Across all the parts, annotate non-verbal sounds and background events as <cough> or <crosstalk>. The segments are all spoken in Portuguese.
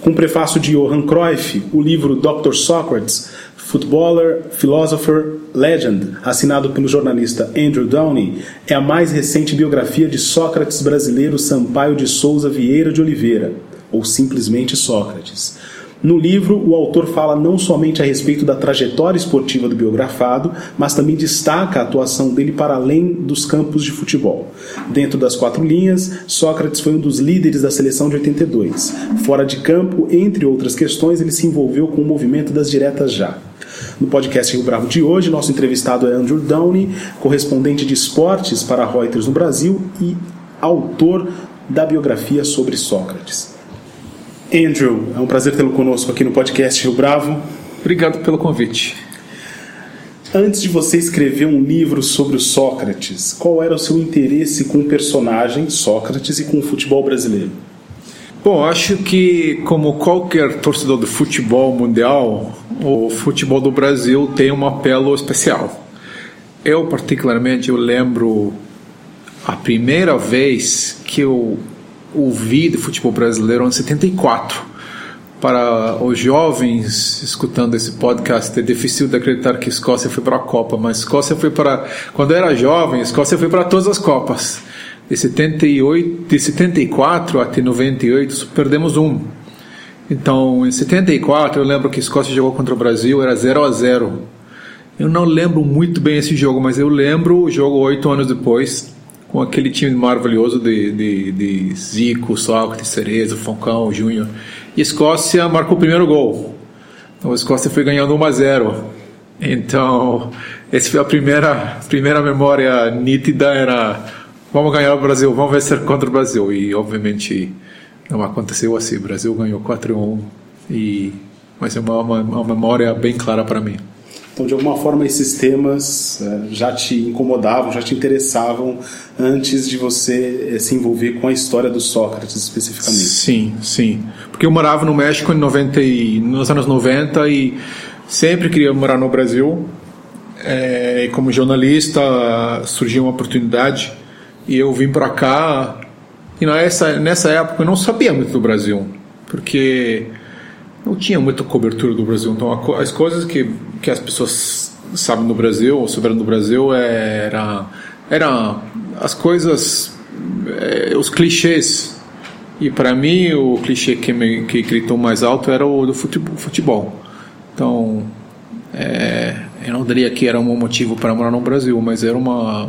Com o prefácio de Johan Cruyff, o livro Dr. Socrates, Footballer, Philosopher, Legend, assinado pelo jornalista Andrew Downey, é a mais recente biografia de Sócrates brasileiro Sampaio de Souza Vieira de Oliveira, ou simplesmente Sócrates. No livro, o autor fala não somente a respeito da trajetória esportiva do biografado, mas também destaca a atuação dele para além dos campos de futebol. Dentro das quatro linhas, Sócrates foi um dos líderes da seleção de 82. Fora de campo, entre outras questões, ele se envolveu com o movimento das diretas já. No podcast Rio Bravo de hoje, nosso entrevistado é Andrew Downey, correspondente de esportes para Reuters no Brasil e autor da biografia sobre Sócrates. Andrew, é um prazer tê-lo conosco aqui no podcast Rio Bravo. Obrigado pelo convite. Antes de você escrever um livro sobre o Sócrates, qual era o seu interesse com o personagem Sócrates e com o futebol brasileiro? Bom, acho que como qualquer torcedor do futebol mundial, o futebol do Brasil tem um apelo especial. Eu particularmente eu lembro a primeira vez que eu ouvi de futebol brasileiro em 74. Para os jovens escutando esse podcast, é difícil de acreditar que Escócia foi para a Copa, mas Escócia foi para. Quando eu era jovem, Escócia foi para todas as Copas. De, 78, de 74 até 98, perdemos um. Então, em 74, eu lembro que a Escócia jogou contra o Brasil, era 0 a 0 Eu não lembro muito bem esse jogo, mas eu lembro o jogo oito anos depois, com aquele time maravilhoso de, de, de Zico, Sócrates, Cerezo, Falcão, Júnior. E a Escócia marcou o primeiro gol. Então a Escócia foi ganhando 1 a 0. Então, essa foi a primeira, primeira memória nítida, era vamos ganhar o Brasil, vamos vencer contra o Brasil. E, obviamente, não aconteceu assim. O Brasil ganhou 4 a 1. E, mas é uma, uma, uma memória bem clara para mim. Então, de alguma forma, esses temas é, já te incomodavam, já te interessavam antes de você é, se envolver com a história do Sócrates especificamente. Sim, sim. Porque eu morava no México em 90 e, nos anos 90 e sempre queria morar no Brasil. É, e como jornalista surgiu uma oportunidade e eu vim para cá. E nessa, nessa época eu não sabia muito do Brasil, porque não tinha muita cobertura do Brasil. Então, as coisas que, que as pessoas sabem do Brasil, ou souberam do Brasil, era, era as coisas, é, os clichês. E para mim, o clichê que, me, que gritou mais alto era o do futebol. Então, é, eu não diria que era um motivo para morar no Brasil, mas era uma,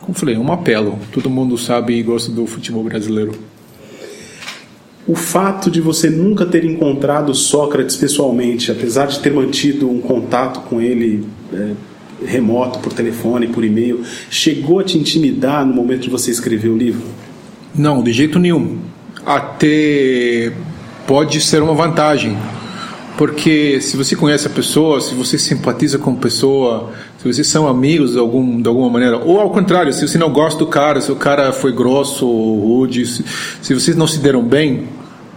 como falei, um apelo. Todo mundo sabe e gosta do futebol brasileiro o fato de você nunca ter encontrado Sócrates pessoalmente, apesar de ter mantido um contato com ele é, remoto, por telefone, por e-mail, chegou a te intimidar no momento de você escrever o livro? Não, de jeito nenhum. Até pode ser uma vantagem, porque se você conhece a pessoa, se você simpatiza com a pessoa, se vocês são amigos de, algum, de alguma maneira, ou ao contrário, se você não gosta do cara, se o cara foi grosso ou rude, se, se vocês não se deram bem,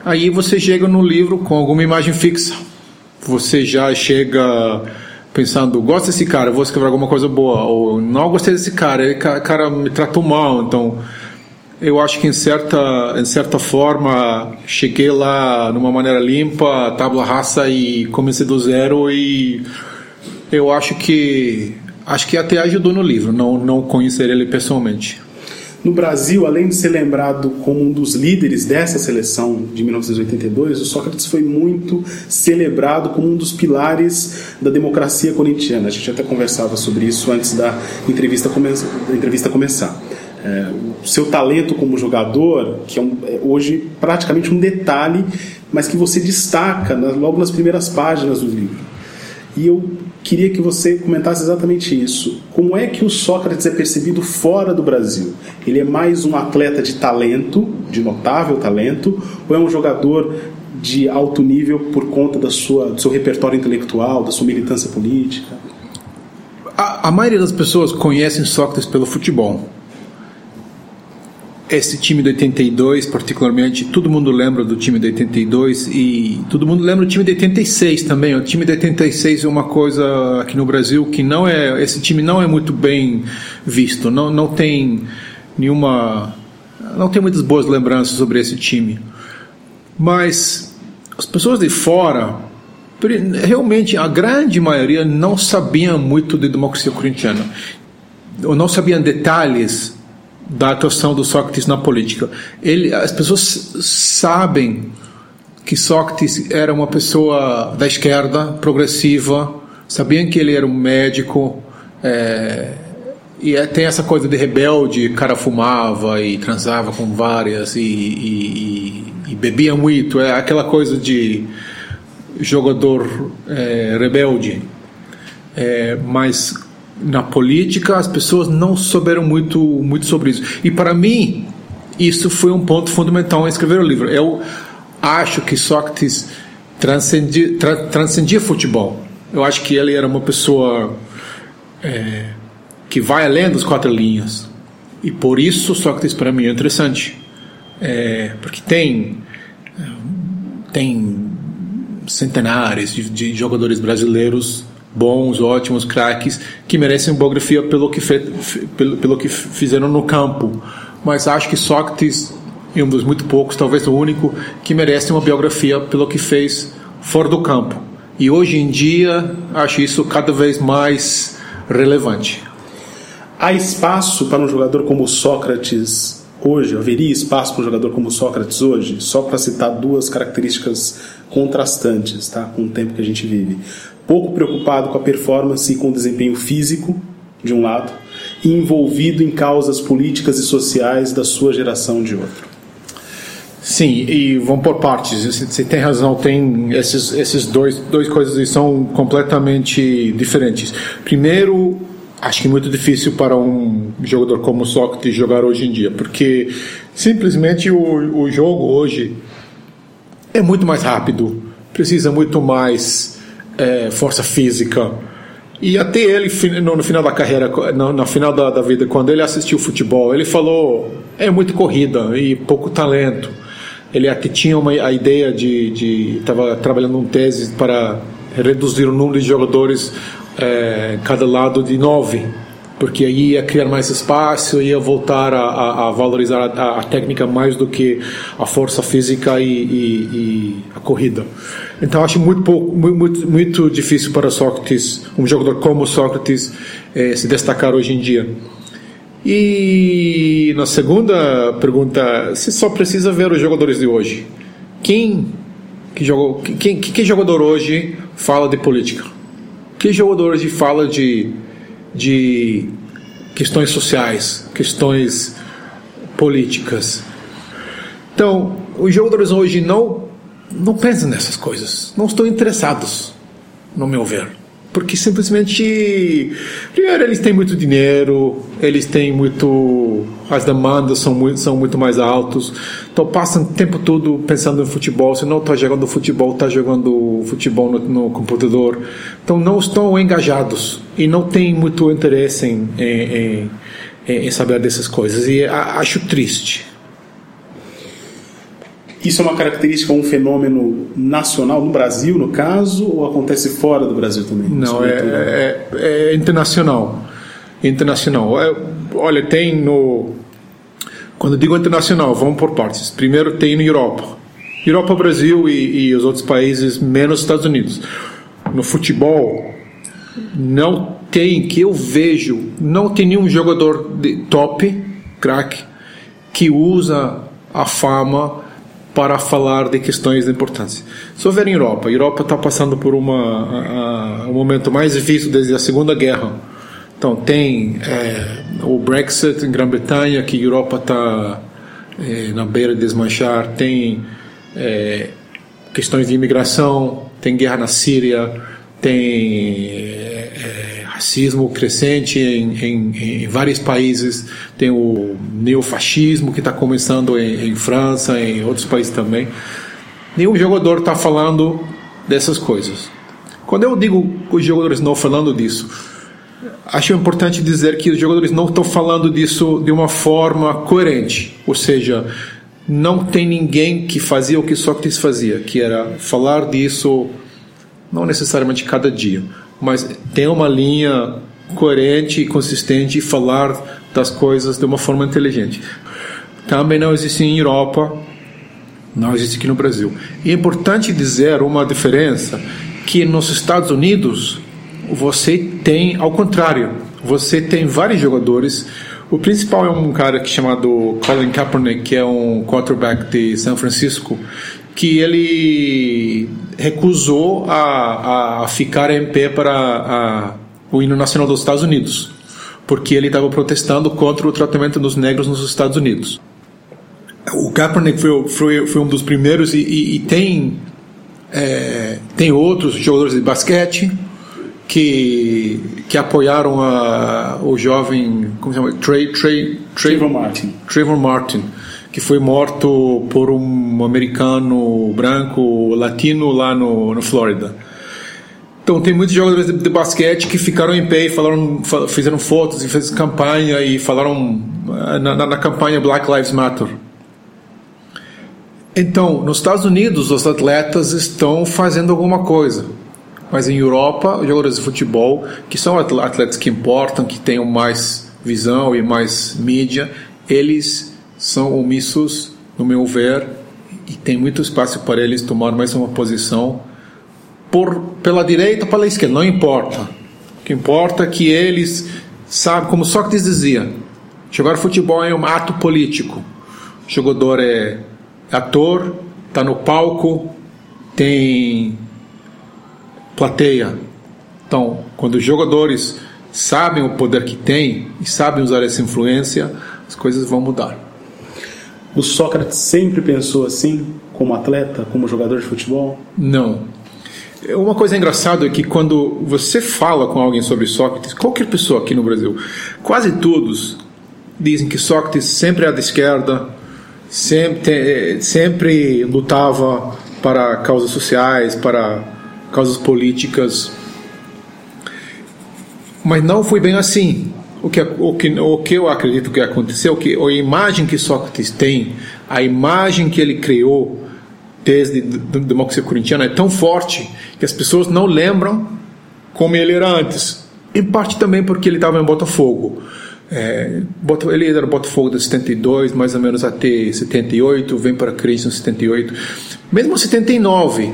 Aí você chega no livro com alguma imagem fixa. Você já chega pensando, gosto desse cara, vou escrever alguma coisa boa, ou não gostei desse cara, ele cara me tratou mal, então eu acho que em certa, em certa forma cheguei lá numa maneira limpa, tábua raça e comecei do zero e eu acho que acho que até ajudou no livro, não não conhecer ele pessoalmente. No Brasil, além de ser lembrado como um dos líderes dessa seleção de 1982, o Sócrates foi muito celebrado como um dos pilares da democracia corintiana. A gente até conversava sobre isso antes da entrevista, come da entrevista começar. É, o seu talento como jogador, que é, um, é, hoje praticamente um detalhe, mas que você destaca logo nas primeiras páginas do livro. E eu queria que você comentasse exatamente isso. Como é que o Sócrates é percebido fora do Brasil? Ele é mais um atleta de talento, de notável talento, ou é um jogador de alto nível por conta da sua, do seu repertório intelectual, da sua militância política? A, a maioria das pessoas conhecem Sócrates pelo futebol. Esse time de 82, particularmente, todo mundo lembra do time de 82 e todo mundo lembra do time de 86 também. O time de 86 é uma coisa aqui no Brasil que não é, esse time não é muito bem visto, não, não tem nenhuma, não tem muitas boas lembranças sobre esse time. Mas as pessoas de fora, realmente a grande maioria não sabiam muito de democracia corintiana, ou não sabiam detalhes da atuação do Sócrates na política. Ele, as pessoas sabem que Sócrates era uma pessoa da esquerda, progressiva, sabiam que ele era um médico, é, e é, tem essa coisa de rebelde, cara fumava e transava com várias e, e, e, e bebia muito, é aquela coisa de jogador é, rebelde. É, mas na política as pessoas não souberam muito, muito sobre isso. E para mim, isso foi um ponto fundamental em escrever o livro. Eu acho que Sócrates transcendia, tra, transcendia futebol. Eu acho que ele era uma pessoa. É, que vai além das quatro linhas. E por isso Sócrates para mim é interessante. É, porque tem tem centenares de, de, jogadores brasileiros bons, ótimos, craques que merecem biografia pelo que fe, pelo, pelo que fizeram no campo. Mas acho que Sócrates é um dos muito poucos, talvez o único, que merece uma biografia pelo que fez fora do campo. E hoje em dia acho isso cada vez mais relevante. Há espaço para um jogador como Sócrates hoje? Haveria espaço para um jogador como Sócrates hoje? Só para citar duas características contrastantes tá? com o tempo que a gente vive. Pouco preocupado com a performance e com o desempenho físico, de um lado, e envolvido em causas políticas e sociais da sua geração, de outro. Sim, e vamos por partes. Você tem razão, tem esses, esses dois, dois coisas que são completamente diferentes. Primeiro, acho que é muito difícil para um jogador como Sócrates jogar hoje em dia, porque simplesmente o, o jogo hoje é muito mais rápido, precisa muito mais é, força física. E até ele, no, no final da carreira, no, no final da, da, vida, quando ele assistiu futebol, ele falou: é muito corrida e pouco talento. Ele até tinha uma, a ideia de. Estava trabalhando um tese para reduzir o número de jogadores é, cada lado de nove, porque aí ia criar mais espaço, ia voltar a, a, a valorizar a, a, técnica mais do que a força física e, e, e a corrida. Então acho muito pouco, muito, muito difícil para Sócrates, um jogador como Sócrates, é, se destacar hoje em dia. E na segunda pergunta, você só precisa ver os jogadores de hoje. Quem que, jogou, quem, que, que jogador hoje fala de política? Que jogador hoje fala de, de questões sociais, questões políticas? Então, os jogadores hoje não, não pensam nessas coisas, não estão interessados, no meu ver. Porque simplesmente primeiro eles têm muito dinheiro eles têm muito as demandas são muito são muito mais altos. Então passam o tempo todo pensando em futebol. Se não está jogando futebol está jogando futebol no, no, computador. Então não estão engajados e não têm muito interesse em, em, em, em saber dessas coisas. E acho triste isso é uma característica, um fenômeno nacional no Brasil, no caso, ou acontece fora do Brasil também? Não, é, é, é, internacional. Internacional. É, olha, tem no. Quando digo internacional, vamos por partes. Primeiro tem na Europa. Europa, Brasil e, e os outros países, menos Estados Unidos. No futebol, não tem, que eu vejo, não tem nenhum jogador de top, craque, que usa a fama para falar de questões de importância. Se houver em Europa, a Europa está passando por uma, um momento mais difícil desde a Segunda Guerra. Então, tem é, o Brexit em Grã-Bretanha, que a Europa está é, na beira de desmanchar, tem é, questões de imigração, tem guerra na Síria, tem racismo crescente em, em, em, vários países, tem o neofascismo que está começando em, em, França, em outros países também. nenhum jogador está falando dessas coisas. Quando eu digo que os jogadores não falando disso, acho importante dizer que os jogadores não estão falando disso de uma forma coerente, ou seja, não tem ninguém que fazia o que Sócrates fazia, que era falar disso não necessariamente cada dia, mas tem uma linha coerente e consistente e falar das coisas de uma forma inteligente. Também não existe em Europa, não existe aqui no Brasil. É importante dizer uma diferença que nos Estados Unidos você tem ao contrário, você tem vários jogadores. O principal é um cara que é chamado Colin Kaepernick, que é um quarterback de São Francisco, que ele recusou a, a ficar em pé para a, o hino nacional dos Estados Unidos, porque ele estava protestando contra o tratamento dos negros nos Estados Unidos. O Kaepernick foi, foi, foi um dos primeiros e, e, e tem é, tem outros jogadores de basquete que, que apoiaram a, o jovem como se chama? Trey, Trey, Trey, Trayvon Martin. Trayvon Martin que foi morto por um americano branco latino lá no, no Flórida. Então tem muitos jogadores de, de, basquete que ficaram em pé e falaram, fizeram fotos e fez campanha e falaram eh, na, na, na campanha Black Lives Matter. Então, nos Estados Unidos, os atletas estão fazendo alguma coisa. Mas em Europa, os jogadores de futebol, que são atletas que importam, que tenham mais visão e mais mídia, eles são omissos, no meu ver, e tem muito espaço para eles tomar mais uma posição por pela direita ou pela esquerda, não importa. O que importa é que eles sabem, como Sócrates dizia, jogar futebol é um ato político. O jogador é ator, está no palco, tem plateia. Então, quando os jogadores sabem o poder que têm e sabem usar essa influência, as coisas vão mudar. O Sócrates sempre pensou assim, como atleta, como jogador de futebol? Não. Uma coisa engraçada é que quando você fala com alguém sobre Sócrates, qualquer pessoa aqui no Brasil, quase todos dizem que Sócrates sempre era da esquerda, sempre, sempre lutava para causas sociais, para causas políticas. Mas não foi bem assim o que, o que, o que eu acredito que aconteceu, que a imagem que Sócrates tem, a imagem que ele criou desde a democracia corintiana é tão forte que as pessoas não lembram como ele era antes. Em parte também porque ele estava em Botafogo. É, ele era Botafogo de 72, mais ou menos até 78, vem para Cristo em 78. Mesmo em 79,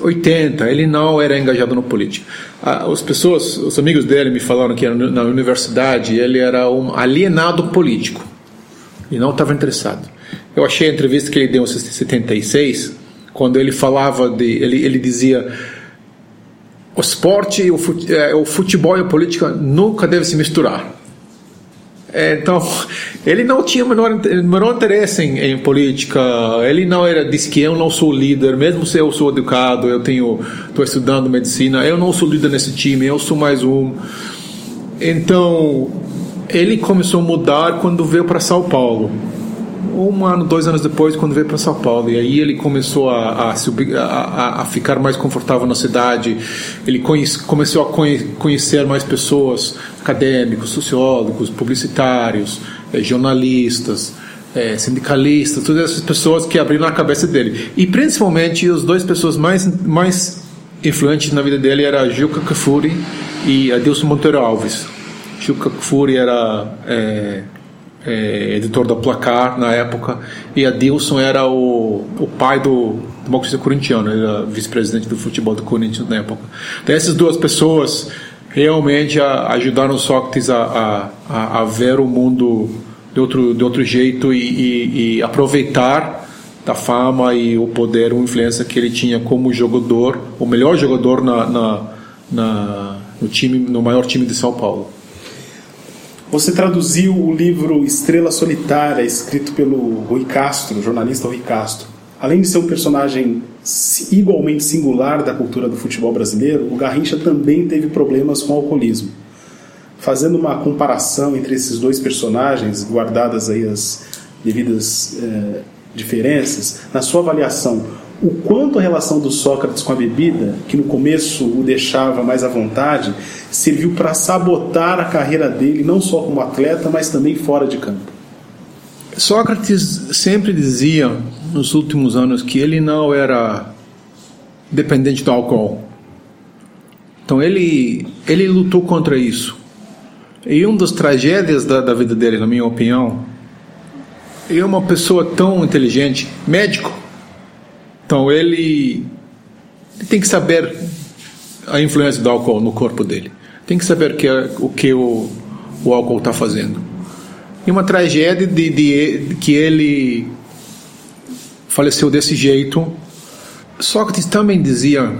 80, ele não era engajado no política. As pessoas, os amigos dele me falaram que na universidade ele era um alienado político e não estava interessado. Eu achei a entrevista que ele deu em 76, quando ele falava de, ele, ele dizia o esporte, é, o futebol e a política nunca devem se misturar. É, então, <laughs> ele não tinha o menor, menor interesse em, em, política. Ele não era disse que eu não sou líder, mesmo se eu sou educado, eu tenho estou estudando medicina, eu não sou líder nesse time, eu sou mais um. Então, ele começou a mudar quando veio para São Paulo um ano, dois anos depois, quando veio para São Paulo. E aí ele começou a, a, a, a, ficar mais confortável na cidade. Ele conhece, começou a conhecer mais pessoas, acadêmicos, sociólogos, publicitários, eh, jornalistas, eh, sindicalistas, todas essas pessoas que abriram a cabeça dele. E principalmente as duas pessoas mais, mais influentes na vida dele era Juca Kfouri e Adilson Monteiro Alves. Juca Kfouri era é, é, editor da Placar na época, e a Dilson era o, o pai do democracia corintiano, ele era vice-presidente do futebol do Corinthians na época. Então, essas duas pessoas realmente a, ajudaram Sócrates a, a, a, ver o mundo de outro, de outro jeito e, e, e aproveitar da fama e o poder, a influência que ele tinha como jogador, o melhor jogador na, na, na no time, no maior time de São Paulo. Você traduziu o livro Estrela Solitária, escrito pelo Rui Castro, jornalista Rui Castro. Além de ser um personagem igualmente singular da cultura do futebol brasileiro, o Garrincha também teve problemas com o alcoolismo. Fazendo uma comparação entre esses dois personagens, guardadas aí as devidas eh, diferenças, na sua avaliação, o quanto a relação do Sócrates com a bebida, que no começo o deixava mais à vontade, serviu para sabotar a carreira dele, não só como atleta, mas também fora de campo. Sócrates sempre dizia nos últimos anos que ele não era dependente do álcool. Então ele ele lutou contra isso. E uma das tragédias da, da vida dele, na minha opinião, é uma pessoa tão inteligente, médico. Então ele, ele tem que saber a influência do álcool no corpo dele. Tem que saber que, o que o, o álcool está fazendo. E uma tragédia de, de, de que ele faleceu desse jeito. Sócrates também dizia: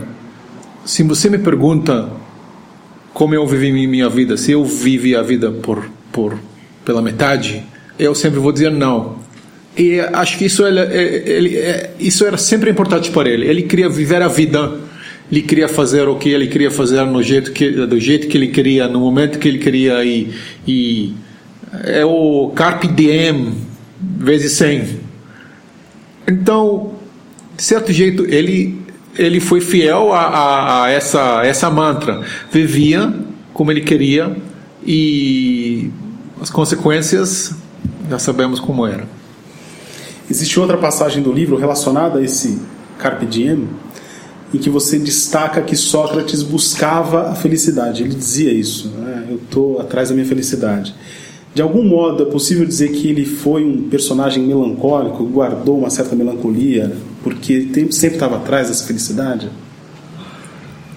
se você me pergunta como eu vivi minha vida, se eu vivi a vida por, por pela metade, eu sempre vou dizer não. E acho que isso, ele, ele, é, isso era sempre importante para ele. Ele queria viver a vida, ele queria fazer o que ele queria fazer no jeito que, do jeito que ele queria, no momento que ele queria. E, e é o Carpe Diem vezes 100. Então, de certo jeito, ele ele foi fiel a, a, a, essa, essa mantra. Vivia como ele queria e as consequências já sabemos como era. Existe outra passagem do livro relacionada a esse Carpe Diem, em que você destaca que Sócrates buscava a felicidade. Ele dizia isso: né? eu estou atrás da minha felicidade. De algum modo, é possível dizer que ele foi um personagem melancólico, guardou uma certa melancolia, porque sempre estava atrás dessa felicidade?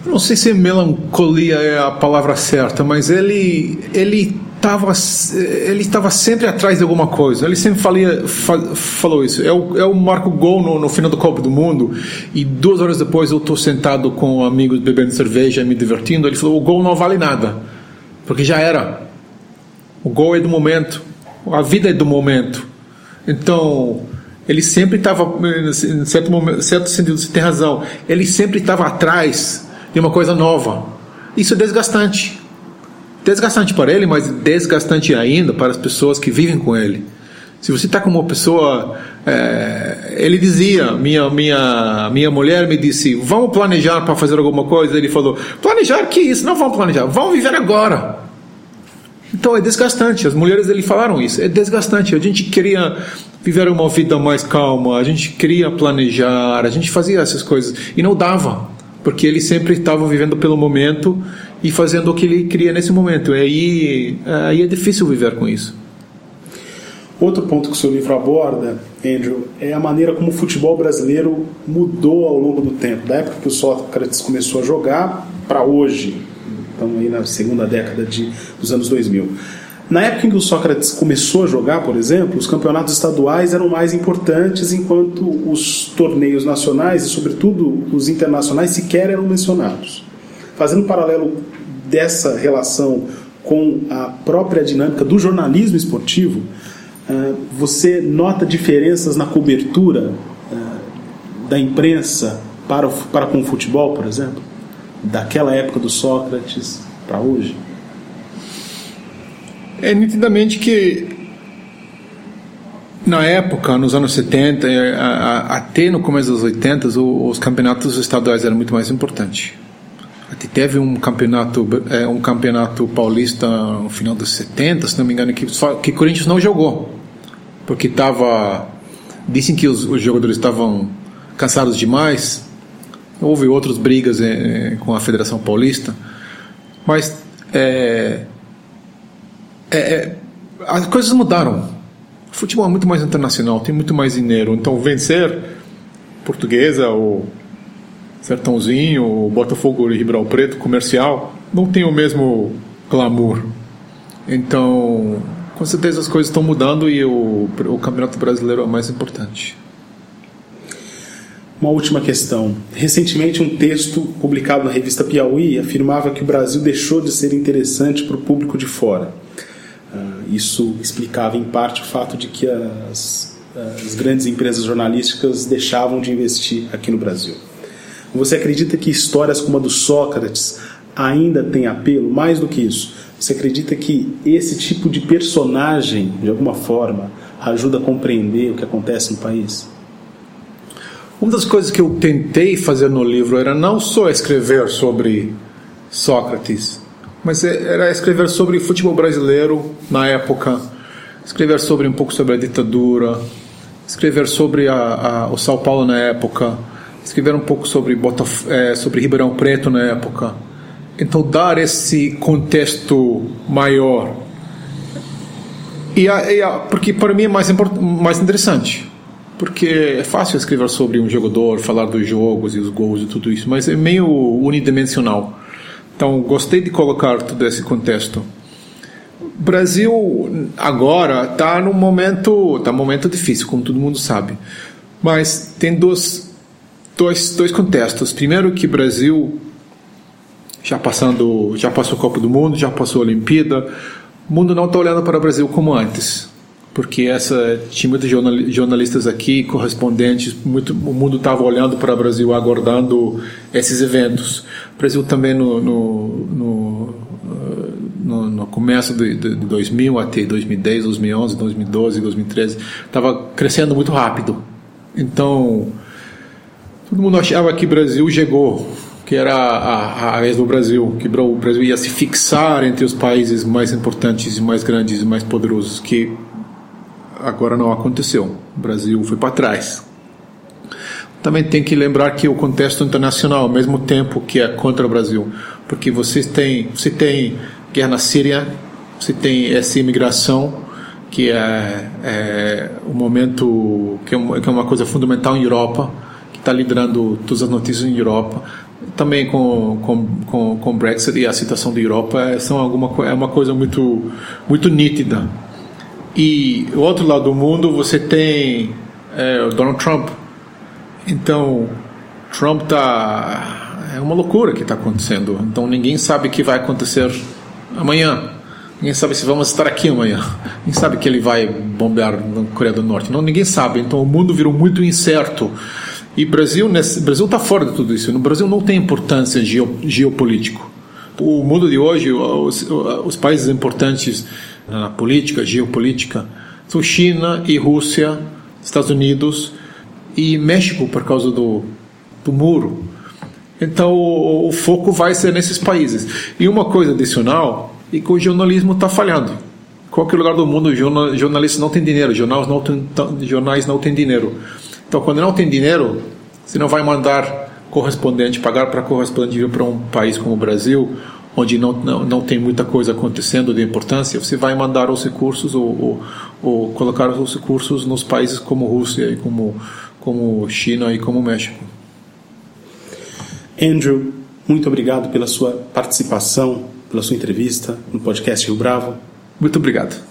Não sei se melancolia é a palavra certa, mas ele ele estava ele estava sempre atrás de alguma coisa. Ele sempre falia, falou isso. Eu, eu marco gol no, no final do Copa do Mundo e duas horas depois eu estou sentado com amigos bebendo cerveja, me divertindo. Ele falou: o gol não vale nada, porque já era. O gol é do momento, a vida é do momento. Então, ele sempre estava, em certo, momento, certo sentido, você tem razão, ele sempre estava atrás de uma coisa nova. Isso é desgastante. Desgastante para ele, mas desgastante ainda para as pessoas que vivem com ele. Se você está com uma pessoa, é, ele dizia, minha minha minha mulher me disse, vamos planejar para fazer alguma coisa. Ele falou, planejar que isso? Não vamos planejar, vamos viver agora. Então é desgastante. As mulheres ele falaram isso. É desgastante. A gente queria viver uma vida mais calma. A gente queria planejar. A gente fazia essas coisas e não dava, porque ele sempre estava vivendo pelo momento e fazendo o que ele queria nesse momento. E aí, aí é difícil viver com isso. Outro ponto que o seu livro aborda, Andrew, é a maneira como o futebol brasileiro mudou ao longo do tempo, da época que o Sócrates começou a jogar para hoje estamos aí na segunda década de, dos anos 2000. Na época em que o Sócrates começou a jogar, por exemplo, os campeonatos estaduais eram mais importantes, enquanto os torneios nacionais e, sobretudo, os internacionais sequer eram mencionados. Fazendo um paralelo dessa relação com a própria dinâmica do jornalismo esportivo, ah, você nota diferenças na cobertura ah, da imprensa para, para com o futebol, por exemplo? daquela época do Sócrates para hoje? É nitidamente que na época, nos anos 70, é, até no começo dos 80, os campeonatos estaduais eram muito mais importantes. Teve um campeonato, é, um campeonato paulista no final dos 70, se não me engano, que, que Corinthians não jogou. Porque estava. Dizem que os, os jogadores estavam cansados demais Houve outras brigas é, com a Federação Paulista, mas é, é, é, as coisas mudaram. O futebol é muito mais internacional, tem muito mais dinheiro. Então, vencer Portuguesa, ou Sertãozinho, Botafogo de Ribeirão Preto, comercial, não tem o mesmo glamour. Então, com certeza as coisas estão mudando e o, o Campeonato Brasileiro é o mais importante. Uma última questão. Recentemente, um texto publicado na revista Piauí afirmava que o Brasil deixou de ser interessante para o público de fora. Uh, isso explicava, em parte, o fato de que as, as grandes empresas jornalísticas deixavam de investir aqui no Brasil. Você acredita que histórias como a do Sócrates ainda têm apelo? Mais do que isso, você acredita que esse tipo de personagem, de alguma forma, ajuda a compreender o que acontece no país? Uma das coisas que eu tentei fazer no livro era não só escrever sobre Sócrates, mas é, era escrever sobre futebol brasileiro na época, escrever sobre um pouco sobre a ditadura, escrever sobre a, a, o São Paulo na época, escrever um pouco sobre, Botafogo, é, sobre Ribeirão Preto na época. Então, dar esse contexto maior. E a, e a, porque para mim é mais, mais interessante. Porque é fácil escrever sobre um jogador, falar dos jogos e os gols e tudo isso, mas é meio unidimensional. Então, gostei de colocar todo esse contexto. Brasil agora está num momento, tá um momento difícil, como todo mundo sabe. Mas tem dois, dois, dois contextos. Primeiro que Brasil já passando, já passou a Copa do Mundo, já passou a Olimpíada, o mundo não está olhando para o Brasil como antes, porque essa tinha muitos jornalistas aqui, correspondentes, muito, o mundo estava olhando para o Brasil, aguardando esses eventos. O Brasil também no, no, no, no, no começo de, de 2000 até 2010, 2011, 2012, 2013, estava crescendo muito rápido. Então, todo mundo achava que o Brasil chegou, que era a, a, do Brasil, que o Brasil ia se fixar entre os países mais importantes, mais grandes e mais poderosos, que agora não aconteceu. O Brasil foi para trás. Também tem que lembrar que o contexto internacional, ao mesmo tempo que é contra o Brasil, porque vocês têm, você tem guerra na Síria, você tem essa imigração que é, é um momento é que é uma coisa fundamental em Europa está liderando todas as notícias em Europa. Também com com com, com Brexit e a situação da Europa é, são alguma é uma coisa muito muito nítida. E o outro lado do mundo você tem é, o Donald Trump. Então Trump tá é uma loucura que está acontecendo. Então ninguém sabe o que vai acontecer amanhã. Ninguém sabe se vamos estar aqui amanhã. Ninguém sabe que ele vai bombear na Coreia do Norte. Não, ninguém sabe. Então o mundo virou muito incerto. E Brasil nesse, Brasil está fora de tudo isso. No Brasil não tem importância geopolítico. O mundo de hoje, os, os países importantes na política, geopolítica, são China e Rússia, Estados Unidos e México por causa do, do muro. Então o, o foco vai ser nesses países. E uma coisa adicional é que o jornalismo está falhando. Qualquer lugar do mundo, jornalistas não têm dinheiro, jornais não têm, jornais não têm dinheiro. Então, quando não tem dinheiro, você não vai mandar correspondente, pagar para correspondente vir para um país como o Brasil, onde não, não, não tem muita coisa acontecendo de importância, você vai mandar os recursos ou, ou, ou colocar os recursos nos países como Rússia e como, como China e como México. Andrew, muito obrigado pela sua participação, pela sua entrevista no podcast Rio Bravo. Muito obrigado